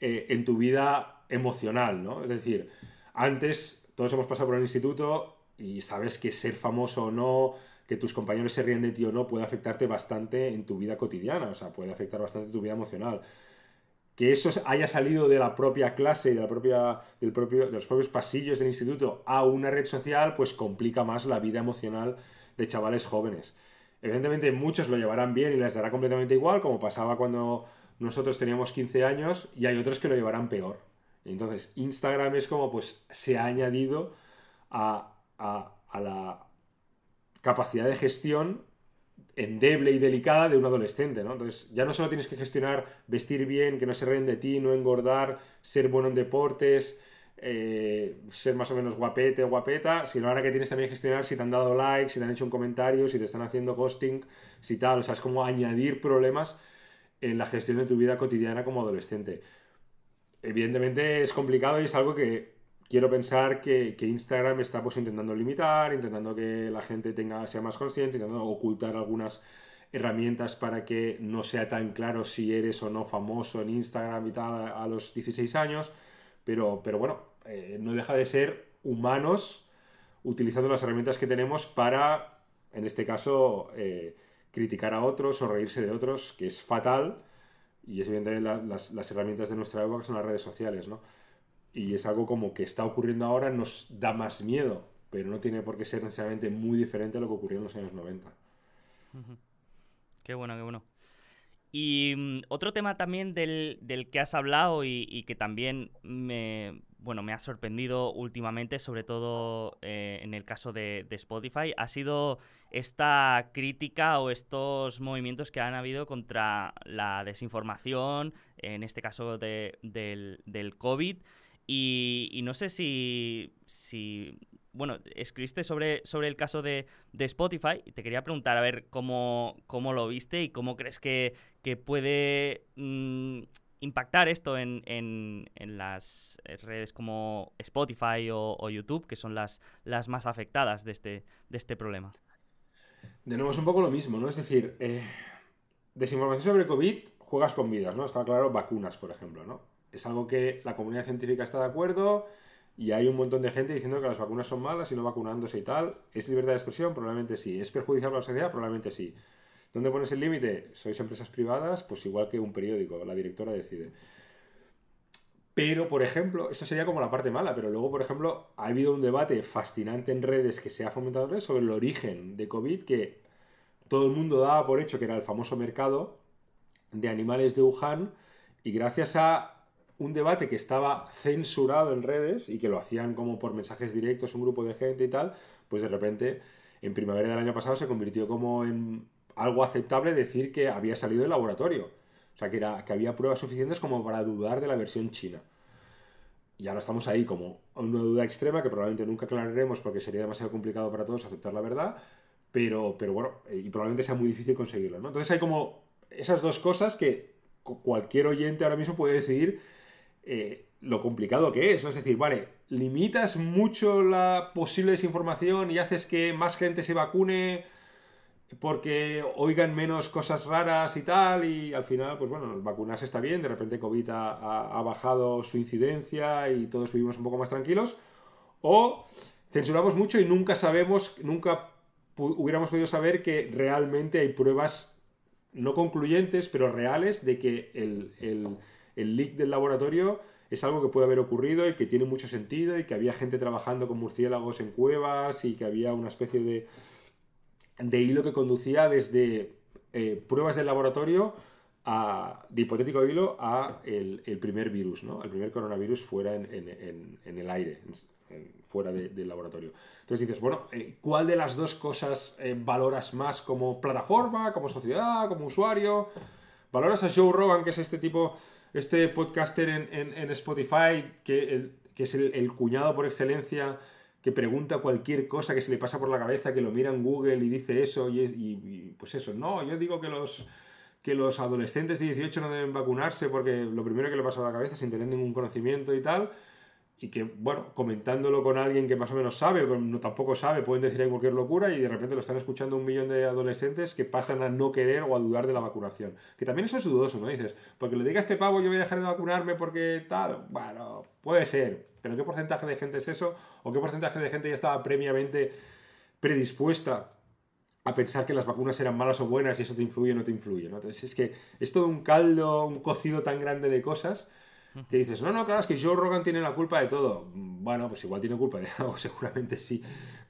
eh, en tu vida emocional, ¿no? Es decir, antes todos hemos pasado por el instituto y sabes que ser famoso o no, que tus compañeros se ríen de ti o no, puede afectarte bastante en tu vida cotidiana, o sea, puede afectar bastante tu vida emocional. Que eso haya salido de la propia clase, de, la propia, del propio, de los propios pasillos del instituto a una red social, pues complica más la vida emocional de chavales jóvenes. Evidentemente muchos lo llevarán bien y les dará completamente igual, como pasaba cuando nosotros teníamos 15 años, y hay otros que lo llevarán peor. Entonces, Instagram es como pues se ha añadido a, la capacidad de gestión endeble y delicada de un adolescente, ¿no? Entonces, ya no solo tienes que gestionar vestir bien, que no se ríen de ti, no engordar, ser bueno en deportes, eh, ser más o menos guapete o guapeta, sino ahora que tienes también que gestionar si te han dado likes, si te han hecho un comentario, si te están haciendo ghosting, si tal, o sea, es como añadir problemas en la gestión de tu vida cotidiana como adolescente. Evidentemente es complicado y es algo que quiero pensar que, Instagram está pues intentando limitar, intentando que la gente tenga, sea más consciente, intentando ocultar algunas herramientas para que no sea tan claro si eres o no famoso en Instagram y tal a los 16 años. Pero, pero bueno, eh, no deja de ser humanos utilizando las herramientas que tenemos para, en este caso, eh, criticar a otros o reírse de otros, que es fatal. Y es evidentemente las, herramientas de nuestra época son las redes sociales, ¿no? Y es algo como que está ocurriendo ahora, nos da más miedo, pero no tiene por qué ser necesariamente muy diferente a lo que ocurrió en los años 90. Qué bueno, qué bueno. Y mm, otro tema también del, que has hablado y, que también me, bueno, me ha sorprendido últimamente, sobre todo eh, en el caso de, Spotify, ha sido esta crítica o estos movimientos que han habido contra la desinformación, en este caso del, del, COVID. Y, no sé si, si bueno, escribiste sobre, sobre el caso de, Spotify y te quería preguntar a ver cómo, cómo lo viste y cómo crees que, puede mm, impactar esto en, las redes como Spotify o, YouTube, que son las, las más afectadas de este, este problema. De nuevo, es un poco lo mismo, ¿no? Es decir, eh, desinformación sobre COVID, juegas con vidas, ¿no? Está claro, vacunas, por ejemplo, ¿no? Es algo que la comunidad científica está de acuerdo y hay un montón de gente diciendo que las vacunas son malas y no vacunándose y tal. ¿Es libertad de expresión? Probablemente sí. ¿Es perjudicial para la sociedad? Probablemente sí. ¿Dónde pones el límite? ¿Sois empresas privadas? Pues igual que un periódico, la directora decide. Pero, por ejemplo, eso sería como la parte mala, pero luego, por ejemplo, ha habido un debate fascinante en redes que se ha fomentado sobre el origen de COVID, que todo el mundo daba por hecho que era el famoso mercado de animales de Wuhan, y gracias a un debate que estaba censurado en redes y que lo hacían como por mensajes directos un grupo de gente y tal, pues de repente en primavera del año pasado se convirtió como en algo aceptable decir que había salido del laboratorio. O sea, que, era, que había pruebas suficientes como para dudar de la versión china. Y ahora estamos ahí como una duda extrema que probablemente nunca aclararemos porque sería demasiado complicado para todos aceptar la verdad, pero, pero bueno, y probablemente sea muy difícil conseguirlo. ¿no? Entonces hay como esas dos cosas que cualquier oyente ahora mismo puede decidir eh, lo complicado que es. Es decir, vale, limitas mucho la posible desinformación y haces que más gente se vacune porque oigan menos cosas raras y tal, y al final, pues bueno, vacunarse está bien, de repente COVID ha, bajado su incidencia y todos vivimos un poco más tranquilos, o censuramos mucho y nunca sabemos, nunca hubiéramos podido saber que realmente hay pruebas no concluyentes, pero reales, de que el, el leak del laboratorio es algo que puede haber ocurrido y que tiene mucho sentido y que había gente trabajando con murciélagos en cuevas y que había una especie de, de hilo que conducía desde eh, pruebas del laboratorio a, de hipotético hilo a el, primer virus, ¿no? El primer coronavirus fuera en, el aire, fuera del laboratorio. Entonces dices, bueno, eh, ¿cuál de las dos cosas eh, valoras más como plataforma, como sociedad, como usuario? ¿Valoras a Joe Rogan, que es este tipo este podcaster en, Spotify, que, es el, cuñado por excelencia, que pregunta cualquier cosa que se le pasa por la cabeza, que lo mira en Google y dice eso, y, pues eso, no, yo digo que los, que los adolescentes de 18 no deben vacunarse porque lo primero que le pasa por la cabeza sin tener ningún conocimiento y tal, y que, bueno, comentándolo con alguien que más o menos sabe o que no, tampoco sabe, pueden decir ahí cualquier locura y de repente lo están escuchando un millón de adolescentes que pasan a no querer o a dudar de la vacunación. Que también eso es dudoso, ¿no? Dices, porque le diga a este pavo yo voy a dejar de vacunarme porque tal, bueno, puede ser, pero ¿qué porcentaje de gente es eso? ¿O qué porcentaje de gente ya estaba previamente predispuesta a pensar que las vacunas eran malas o buenas y eso te influye o no te influye, ¿no? Entonces es que es todo un caldo, un cocido tan grande de cosas que dices, no, no, claro, es que Joe Rogan tiene la culpa de todo. Bueno, pues igual tiene culpa de algo, seguramente sí.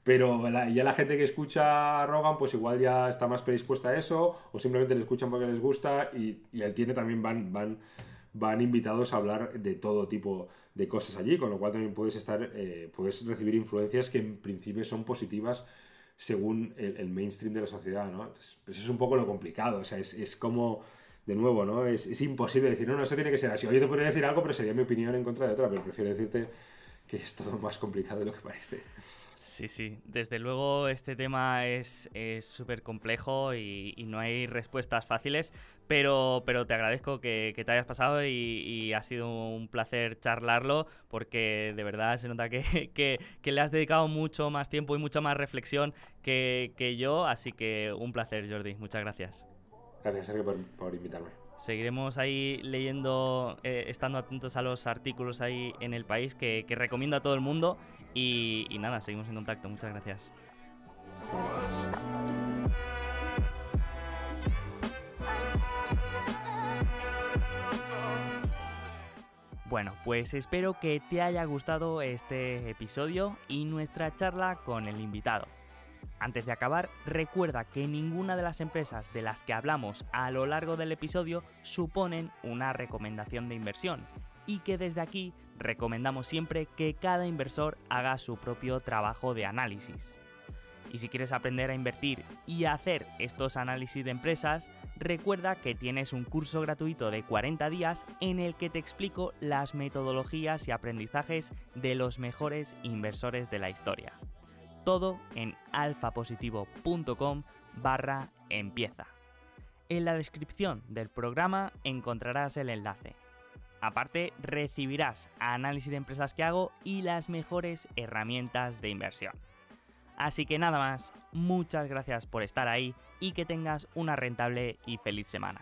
Pero ya la gente que escucha a Rogan, pues igual ya está más predispuesta a eso, o simplemente le escuchan porque les gusta, y, y él tiene también, van, van, van invitados a hablar de todo tipo de cosas allí, con lo cual también puedes estar, eh, puedes recibir influencias que en principio son positivas según el, mainstream de la sociedad, ¿no? Pues es un poco lo complicado, o sea, es, es como de nuevo, ¿no? Es, imposible decir, no, no, eso tiene que ser así. O yo te podría decir algo, pero sería mi opinión en contra de otra, pero prefiero decirte que es todo más complicado de lo que parece. Sí, sí, desde luego este tema es súper complejo y, no hay respuestas fáciles, pero, pero te agradezco que, te hayas pasado y, ha sido un placer charlarlo porque de verdad se nota que, que, le has dedicado mucho más tiempo y mucha más reflexión que, que yo, así que un placer Jordi, muchas gracias. Gracias, Sergio, por, invitarme. Seguiremos ahí leyendo, eh, estando atentos a los artículos ahí en el país que, recomiendo a todo el mundo. Y, y, nada, seguimos en contacto. Muchas gracias. Bueno, pues espero que te haya gustado este episodio y nuestra charla con el invitado. Antes de acabar, recuerda que ninguna de las empresas de las que hablamos a lo largo del episodio suponen una recomendación de inversión. y que desde aquí recomendamos siempre que cada inversor haga su propio trabajo de análisis. Y si quieres aprender a invertir y hacer estos análisis de empresas, recuerda que tienes un curso gratuito de 40 días en el que te explico las metodologías y aprendizajes de los mejores inversores de la historia. Todo en alfapositivo.com barra empieza. En la descripción del programa encontrarás el enlace. Aparte, recibirás análisis de empresas que hago y las mejores herramientas de inversión. Así que nada más, muchas gracias por estar ahí y que tengas una rentable y feliz semana.